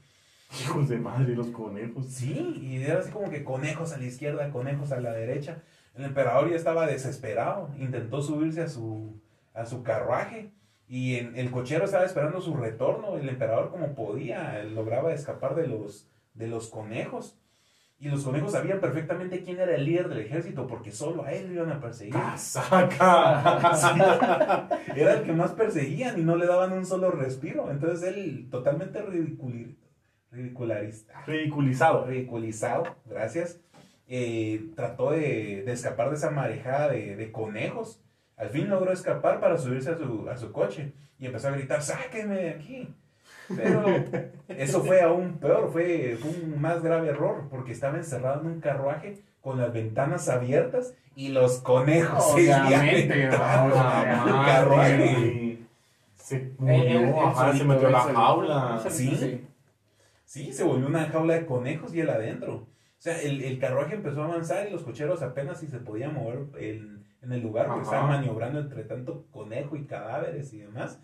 Hijos de madre, los conejos. Sí, y era así como que conejos a la izquierda, conejos a la derecha. El emperador ya estaba desesperado. Intentó subirse a su, a su carruaje. Y en- el cochero estaba esperando su retorno. El emperador, como podía, lograba escapar de los, de los conejos. Y los conejos sabían perfectamente quién era el líder del ejército, porque solo a él lo iban a perseguir. ¡Casaca! Era el que más perseguían y no le daban un solo respiro. Entonces él, totalmente ridiculi- ridicularista, Ridiculizado. ridiculizado, gracias, eh, trató de, de escapar de esa marejada de, de conejos. Al fin logró escapar para subirse a su, a su coche y empezó a gritar, sáquenme de aquí. Pero eso fue aún peor, fue, fue un más grave error, porque estaba encerrado en un carruaje con las ventanas abiertas y los conejos Obviamente, entrando obviamente. al carruaje. Se murió, ajá, se metió a él la jaula. Sí. solito, Sí, se volvió una jaula de conejos y él adentro. O sea, el, el carruaje empezó a avanzar y los cocheros apenas si se podían mover en, en el lugar porque estaban maniobrando entre tanto conejo y cadáveres y demás.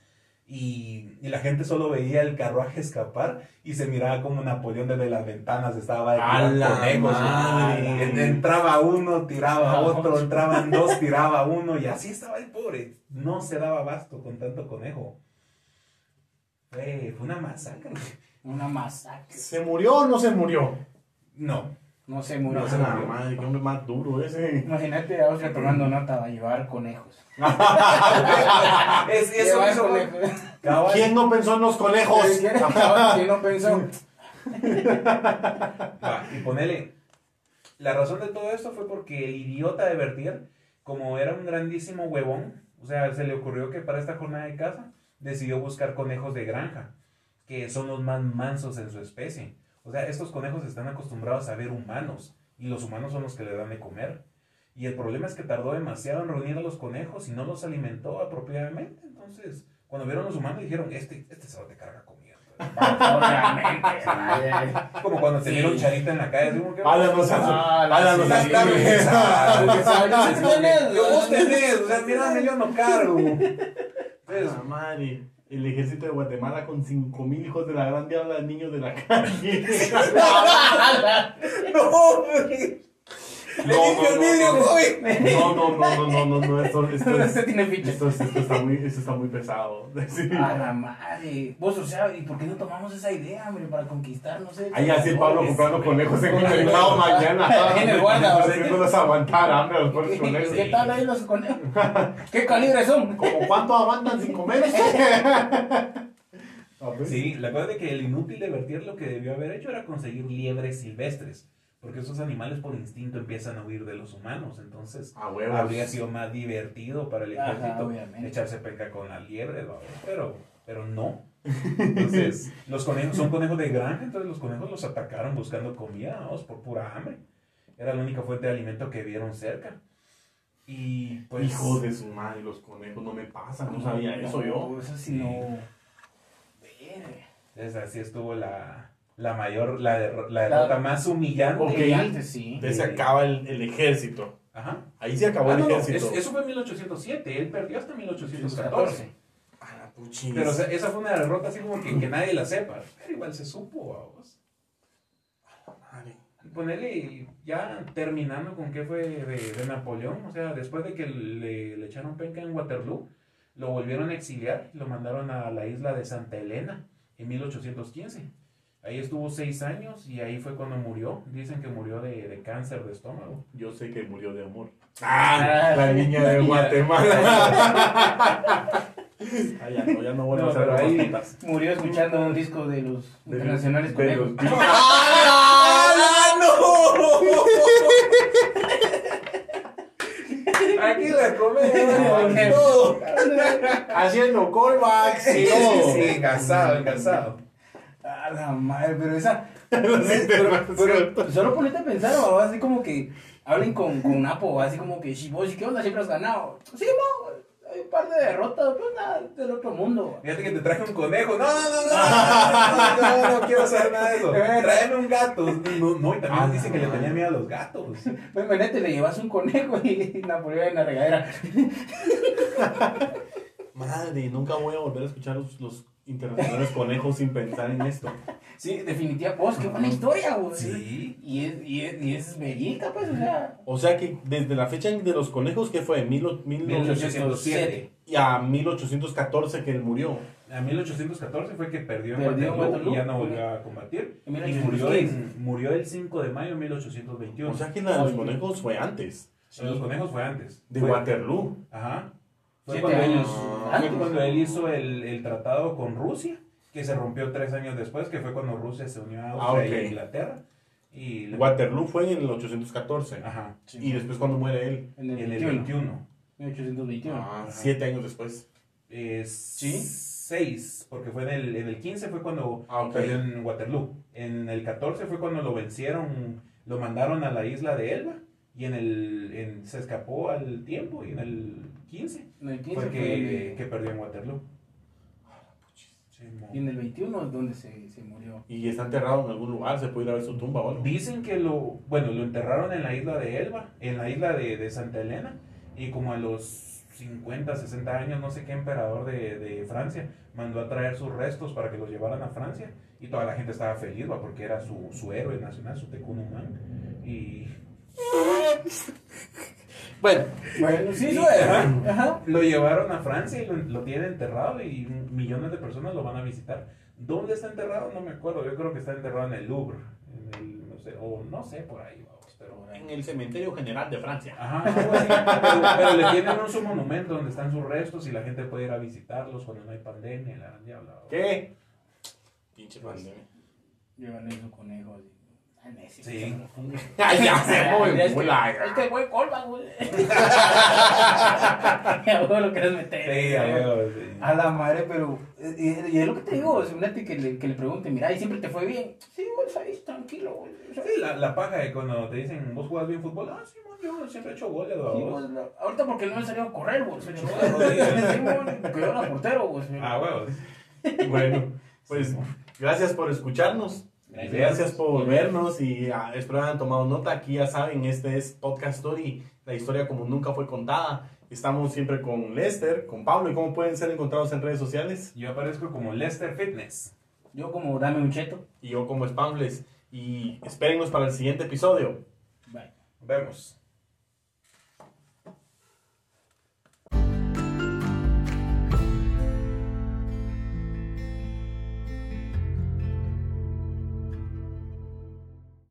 Y, y la gente solo veía el carruaje escapar y se miraba como Napoleón desde las ventanas estaba de ¡A tirar la conejos. Entraba uno, tiraba otro, entraban dos, tiraba uno y así estaba el pobre. No se daba abasto con tanto conejo. Fue, fue una masacre. Una masacre. ¿Se murió o no se murió? No, No se murió. No Ah, murió. madre, qué hombre más duro ese. Imagínate a Oscar tomando nota, va a llevar conejos. Es, eso conejos. cabal. ¿Quién no pensó en los conejos? ¿Quién no pensó? Y ponele. La razón de todo esto fue porque el idiota de Bertier, como era un grandísimo huevón, o sea, se le ocurrió que para esta jornada de caza decidió buscar conejos de granja, que son los más mansos en su especie. O sea, estos conejos están acostumbrados a ver humanos y los humanos son los que le dan de comer. Y el problema es que tardó demasiado en reunir a los conejos y no los alimentó apropiadamente. Entonces, cuando vieron los humanos dijeron, este, este se te carga comida. Como cuando se Sí. vieron charita en la calle. sea, mírame, yo no cargo. Entonces. El ejército de Guatemala con 5000 hijos de la gran diabla niños de la calle. no, No, no, no, no, no, no, no, esto, esto, Este esto, es- esto está muy, esto está muy pesado. Sí. A la madre. Vos, o sea, ¿y por qué no tomamos esa idea, hombre, para conquistar, no sé? Ahí así Pablo comprando conejos en el mercado mañana. En el guarda, o sea, Haciéndolos aguantar hambre los pobres ¿Qué, conejos. qué tal ahí los conejos? ¿Qué calibre son? ¿Cómo cuánto aguantan sin comer? Sí, la cosa es de que el inútil de Bertier lo que debió haber hecho era conseguir liebres silvestres. Porque esos animales por instinto empiezan a huir de los humanos. Entonces, habría sido más divertido para el ejército echarse peca con la liebre, pero, pero no. Entonces, los conejos son conejos de granja, entonces los conejos los atacaron buscando comida, vamos, por pura hambre. Era la única fuente de alimento que vieron cerca. Y pues. Hijo de su madre, los conejos no me pasan, no sabía eso yo. Eso sí no. Entonces así estuvo la, la mayor, la, derro- la derrota más humillante. Antes sí. Entonces se acaba el, el ejército. Ajá. Ahí se acabó Ah, el no, ejército. es- eso fue en 1807, él perdió hasta 1814. 14. A la puchis. Pero o sea, esa fue una derrota así como que, que nadie la sepa. Pero igual se supo, vamos. Madre. Ponerle ya terminando con qué fue de, de Napoleón, o sea, después de que le, le echaron penca en Waterloo, lo volvieron a exiliar, lo mandaron a la isla de Santa Elena en 1815. Ahí estuvo seis años y ahí fí cuando murió. Dicen que murió de, de cáncer de estómago. Yo sé que murió de amor. Ah, la niña la de niña. Guatemala. Ah, ya no, ya no vuelvo No, a hacer ahí-. Murió escuchando un disco de los De- internacionales de conejos. los- ¡Ah, no! Aquí la comedia. todo. Haciendo callbacks. Sí, sí, sí, engasado, engasado. A la madre, pero esa. Los pero, pero solo ponete a pensar, o así como que hablen con, con Napo, así como que, si vos, ¿qué onda? Siempre has ganado. Sí, no, hay un par de derrotas, pues nada, del otro mundo. Fíjate que te traje un conejo. No, no, no, no, no, no, no quiero saber nada de eso. Tráeme un gato. No, no, y también Ah, dicen que le tenía miedo a los gatos. Pues, venete, le llevas un conejo y Napoleón en la regadera. Madre, nunca voy a volver a escuchar los, los internacionales conejos sin pensar en esto. Sí, definitivamente. Vos, qué buena historia, güey. Sí. Y es, y es, y es verídica, pues, o sea. O sea que desde la fecha de los conejos, que fue? Mil, o- mil, 1807. y a 1814 que él murió. A 1814 fue que perdió en Perdió en Waterloo y ya no volvió a combatir. Y murió, 1815. en- murió el 5 de mayo de 1821. O sea que la de los conejos fue antes. Sea, los conejos fue antes. De Fue- Waterloo. Ajá. Fue Siete cuando, él, años fue antes. cuando él hizo el, el tratado con Rusia, que se rompió tres años después, que fue cuando Rusia se unió a Austria Ah, ok. y a Inglaterra. Y Waterloo fue en el 814. Ajá. Y después cuando muere él. En el En el 21. 21. 1821. Ah, siete años después. Es ¿Sí? seis, porque fue en el, en el 15 fue cuando Ah, ok. perdió en Waterloo. En el 14 fue cuando lo vencieron, lo mandaron a la isla de Elba. Y en el en- se escapó al tiempo. Y en el 15 En el 15 fue fue que, el- que perdió en Waterloo. Y en el 21 es donde se, se murió. Y está enterrado en algún lugar, se puede ir a ver su tumba o algo. Dicen que lo, bueno, lo enterraron en la isla de Elba, en la isla de, de Santa Elena, y como a los 50, 60 años, no sé qué emperador de, de Francia, mandó a traer sus restos para que los llevaran a Francia, y toda la gente estaba feliz, ¿va? porque era su, su héroe nacional, su tecunumán, y Bueno, Bueno, sí, Sí, ajá. Ajá. lo llevaron a Francia y lo, lo tienen enterrado, y millones de personas lo van a visitar. ¿Dónde está enterrado? No me acuerdo, yo creo que está enterrado en el Louvre, en el, no sé, o no sé, por ahí, vamos, pero... en el cementerio general de Francia. Ajá, así. Pero, pero le tienen un su monumento donde están sus restos y la gente puede ir a visitarlos cuando no hay pandemia, la diabla. ¿Qué? Pinche pandemia. Llevan su conejo. así. Messi. Sí. Ay, ya se Ya, mueve es que- mula. Es que güey, colma, güey. Ya, güey, lo quieres meter. Sí, a huevo, sí. A la madre, pero. eh, Y, y es lo que te digo, imagínate que le, que le pregunten, mira, ¿y siempre te fue bien? Sí, güey, ahí, tranquilo, güey. Sí, la, la paja de cuando te dicen, vos jugás bien fútbol, ah, sí, man, yo siempre he hecho goles, sí, vos. pues, la- ahorita porque no me salió a correr, güey. Se de rodillas. Sí, güey, porque yo era portero, güey. Ah, huevos. Bueno, pues gracias por escucharnos. Gracias. Gracias por vernos y ah, espero hayan tomado nota. Aquí ya saben, este es Podcast Story, la historia como nunca fue contada. Estamos siempre con Lester, con Pablo y cómo pueden ser encontrados en redes sociales. Yo aparezco como Lester Fitness. Yo, como dame un cheto. Y yo como Spambles. Y espérennos para el siguiente episodio. Bye. Vemos.